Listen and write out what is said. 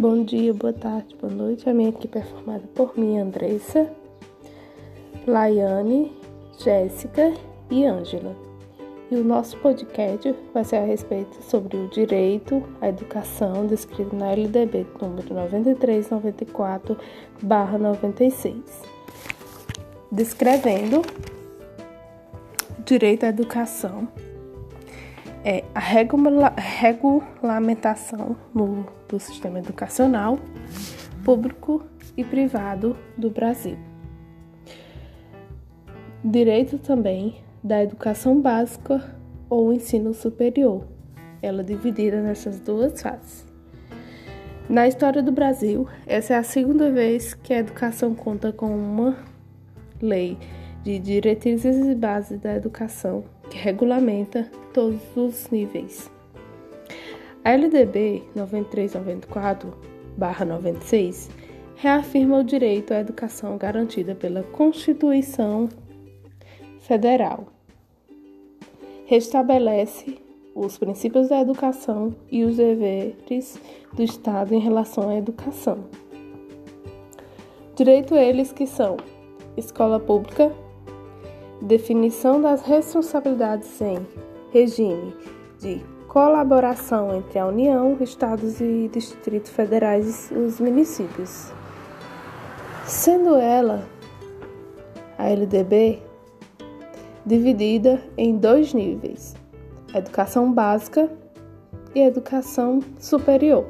Bom dia, boa tarde, boa noite. A minha equipe é formada por mim, Andressa, Laiane, Jéssica e Ângela. E o nosso podcast vai ser a respeito sobre o direito à educação descrito na LDB número 9394/96. Descrevendo direito à educação é a regula regulamentação no, do sistema educacional público e privado do Brasil. Direito também da educação básica ou ensino superior, ela é dividida nessas duas fases. Na história do Brasil, essa é a segunda vez que a educação conta com uma lei de diretrizes e bases da educação que regulamenta todos os níveis. A LDB 9394/96 reafirma o direito à educação garantida pela Constituição Federal. Restabelece os princípios da educação e os deveres do Estado em relação à educação. Direito eles que são escola pública, definição das responsabilidades em regime de colaboração entre a União, Estados e Distritos Federais e os municípios. Sendo ela, a LDB, dividida em dois níveis: educação básica e educação superior.